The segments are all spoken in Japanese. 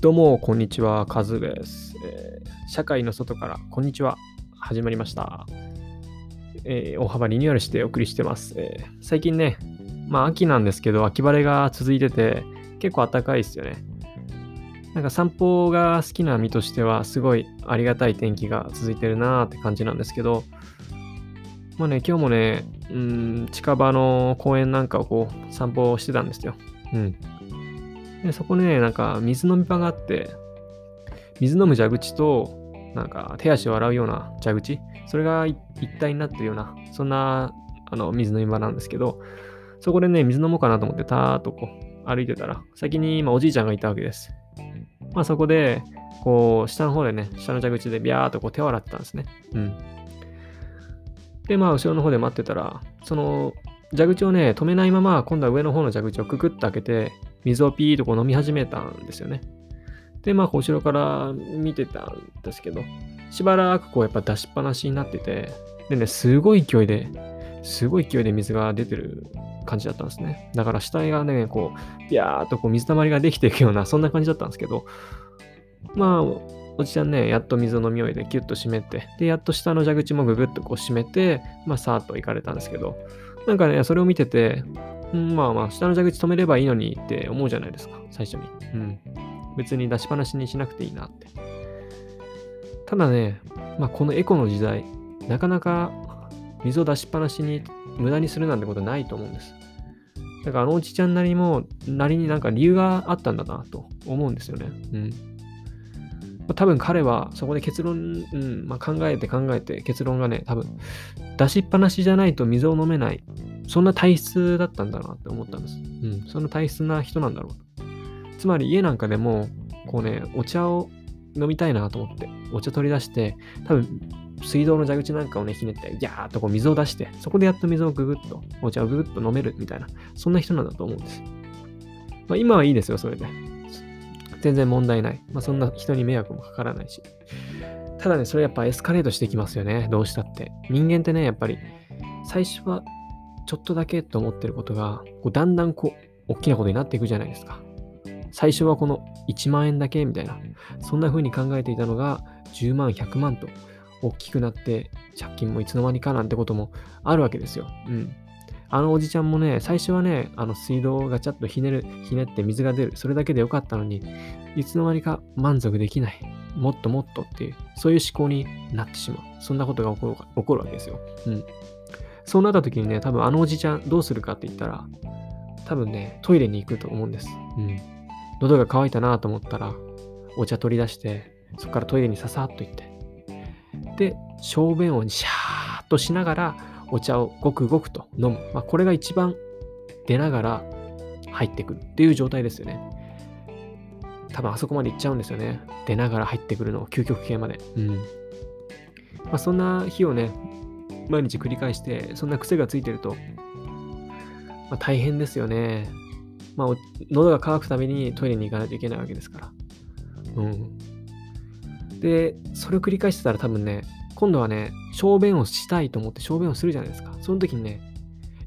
どうも、こんにちは、カズです、えー、社会の外から、こんにちは。始まりました。えー、大幅リニューアルしてお送りしてます。えー、最近ね、まあ秋なんですけど、秋晴れが続いてて、結構暖かいですよね。なんか散歩が好きな身としては、すごいありがたい天気が続いてるなーって感じなんですけど、まあね、今日もね、うん、近場の公園なんかをこう散歩してたんですよ。うん。で、そこね、なんか水飲み場があって、水飲む蛇口と、なんか手足を洗うような蛇口、それが一体になってるような、そんなあの水飲み場なんですけど、そこでね、水飲もうかなと思ってたーっとこう歩いてたら、先に今おじいちゃんがいたわけです。まあそこで、こう、下の方でね、下の蛇口でビャーっとこう手を洗ってたんですね。うん。で、まあ後ろの方で待ってたら、その蛇口をね、止めないまま、今度は上の方の蛇口をくくって開けて、水をピーとこう飲み始めたんですよね。で、まあ、後ろから見てたんですけど、しばらくこうやっぱ出しっぱなしになってて、でね、すごい勢いで、すごい勢いで水が出てる感じだったんですね。だから下がね、こう、ビャーっとこう水たまりができていくような、そんな感じだったんですけど、まあ、おじちゃんね、やっと水を飲み終えてキュッと閉めて、で、やっと下の蛇口もぐぐっとこう閉めて、まあ、さーっと行かれたんですけど、なんかね、それを見てて、うん、まあまあ、下の蛇口止めればいいのにって思うじゃないですか、最初に。うん。別に出しっぱなしにしなくていいなって。ただね、まあ、このエコの時代、なかなか水を出しっぱなしに無駄にするなんてことないと思うんです。だからあのおじちゃんなりも、なりになんか理由があったんだなと思うんですよね。うん。ま、多分彼はそこで結論、うんまあ、考えて考えて結論がね、多分出しっぱなしじゃないと水を飲めない。そんな体質だったんだなって思ったんです。うん。そんな体質な人なんだろうと。つまり家なんかでも、こうね、お茶を飲みたいなと思って、お茶取り出して、多分、水道の蛇口なんかをね、ひねって、ギャーっとこう水を出して、そこでやっと水をググッと、お茶をググッと飲めるみたいな、そんな人なんだと思うんです。まあ今はいいですよ、それで。全然問題ない。まあそんな人に迷惑もかからないし。ただね、それやっぱエスカレートしてきますよね。どうしたって。人間ってね、やっぱり、最初はちょっとだけと思ってることが、こうだんだんこう、大きなことになっていくじゃないですか。最初はこの1万円だけみたいな、そんな風に考えていたのが、10万、100万と大きくなって、借金もいつの間にかなんてこともあるわけですよ。うん。あのおじちゃんもね、最初はね、あの水道をガチャッとひねる、ひねって水が出る、それだけでよかったのに、いつの間にか満足できない。もっともっとっていう、そういう思考になってしまう。そんなことが起こる起こるわけですよ。うん。そうなった時にね、多分あのおじちゃんどうするかって言ったら、多分ね、トイレに行くと思うんです。うん。喉が渇いたなと思ったら、お茶取り出して、そこからトイレにささっと行って、で、小便をシャーっとしながら、お茶をごくごくと飲む。まあ、これが一番出ながら入ってくるっていう状態ですよね。多分あそこまで行っちゃうんですよね。出ながら入ってくるの、究極系まで。うん。まあ、そんな日をね、毎日繰り返して、そんな癖がついてると、まあ、大変ですよね。まあ、喉が渇くためにトイレに行かないといけないわけですから。うん。で、それを繰り返してたら多分ね、今度はね、小便をしたいと思って小便をするじゃないですか。その時にね、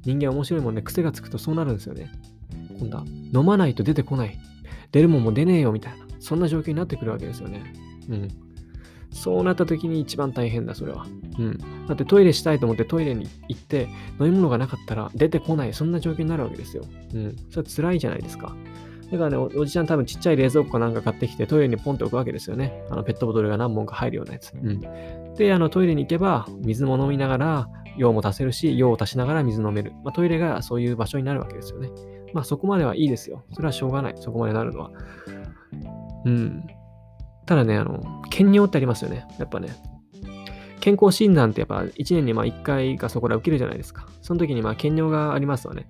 人間面白いもんね、癖がつくとそうなるんですよね。今度は、飲まないと出てこない。出るもんも出ねえよみたいな、そんな状況になってくるわけですよね。うん。そうなった時に一番大変だ、それは。うん。だってトイレしたいと思ってトイレに行って飲み物がなかったら出てこない、そんな状況になるわけですよ。うん。それは辛いじゃないですか。だからねお、おじちゃん多分ちっちゃい冷蔵庫かなんか買ってきてトイレにポンって置くわけですよね。あのペットボトルが何本か入るようなやつ。うん。で、あのトイレに行けば水も飲みながら用も足せるし、用を足しながら水飲める。まあ、トイレがそういう場所になるわけですよね。まあそこまではいいですよ。それはしょうがない。そこまでなるのは。うん。ただね、あの、検尿ってありますよね。やっぱね。健康診断ってやっぱ1年にまあ1回かそこら受けるじゃないですか。その時にまあ検尿がありますわね。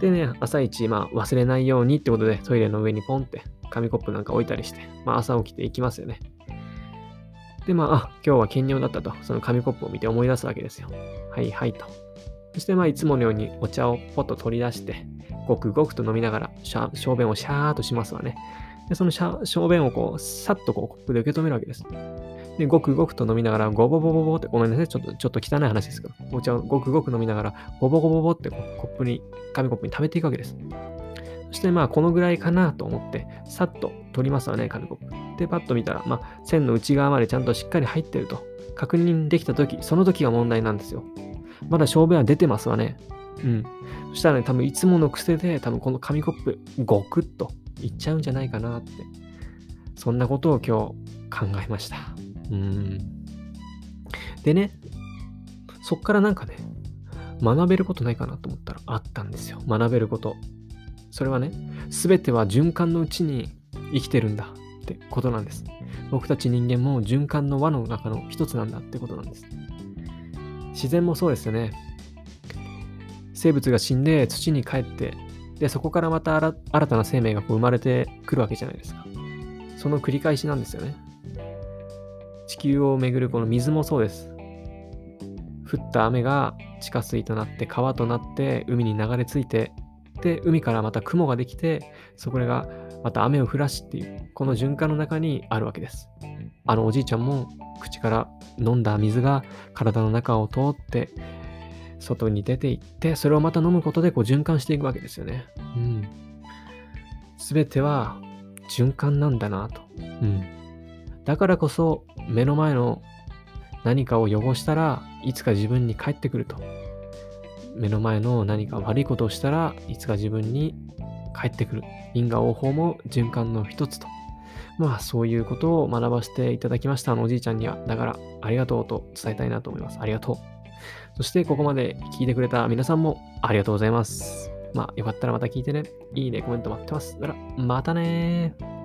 でね、朝一、まあ忘れないようにってことでトイレの上にポンって紙コップなんか置いたりして、まあ朝起きて行きますよね。で、まあ、あ、今日は検尿だったと、その紙コップを見て思い出すわけですよ。はいはいと。そしてまあいつものようにお茶をポッと取り出して、ごくごくと飲みながら、小便をシャーっとしますわね。で、その小便をこう、さっとこう、コップで受け止めるわけです。で、ごくごくと飲みながら、ごぼぼぼぼって、ごめんなさい、ちょっと、ちょっと汚い話ですけど、お茶をごくごく飲みながら、ごぼごぼぼってこうコップに、紙コップに溜めていくわけです。そしてまあこのぐらいかなと思って、さっと取りますわね、紙コップ。で、パッと見たら、まあ線の内側までちゃんとしっかり入ってると確認できたとき、その時が問題なんですよ。まだ勝負は出てますわね。うん。そしたらね、多分いつもの癖で、多分この紙コップ、ゴクッといっちゃうんじゃないかなって。そんなことを今日考えました。うん。でね、そっからなんかね、学べることないかなと思ったらあったんですよ。学べること。それはね、すべては循環のうちに生きてるんだってことなんです。僕たち人間も循環の輪の中の一つなんだってことなんです。自然もそうですよね。生物が死んで土に帰って、で、そこからまた新たな生命がこう生まれてくるわけじゃないですか。その繰り返しなんですよね。地球をめぐるこの水もそうです。降った雨が地下水となって川となって海に流れ着いてで海からまた雲ができてそこがまた雨を降らしっていうこの循環の中にあるわけですあのおじいちゃんも口から飲んだ水が体の中を通って外に出ていってそれをまた飲むことでこう循環していくわけですよねうん全ては循環なんだなとうんだからこそ目の前の何かを汚したらいつか自分に返ってくると。目の前の何か悪いことをしたらいつか自分に返ってくる。因果応報も循環の一つと。まあそういうことを学ばせていただきました。あのおじいちゃんには。だからありがとうと伝えたいなと思います。ありがとう。そしてここまで聞いてくれた皆さんもありがとうございます。まあよかったらまた聞いてね。いいね、コメント待ってます。なら、またね。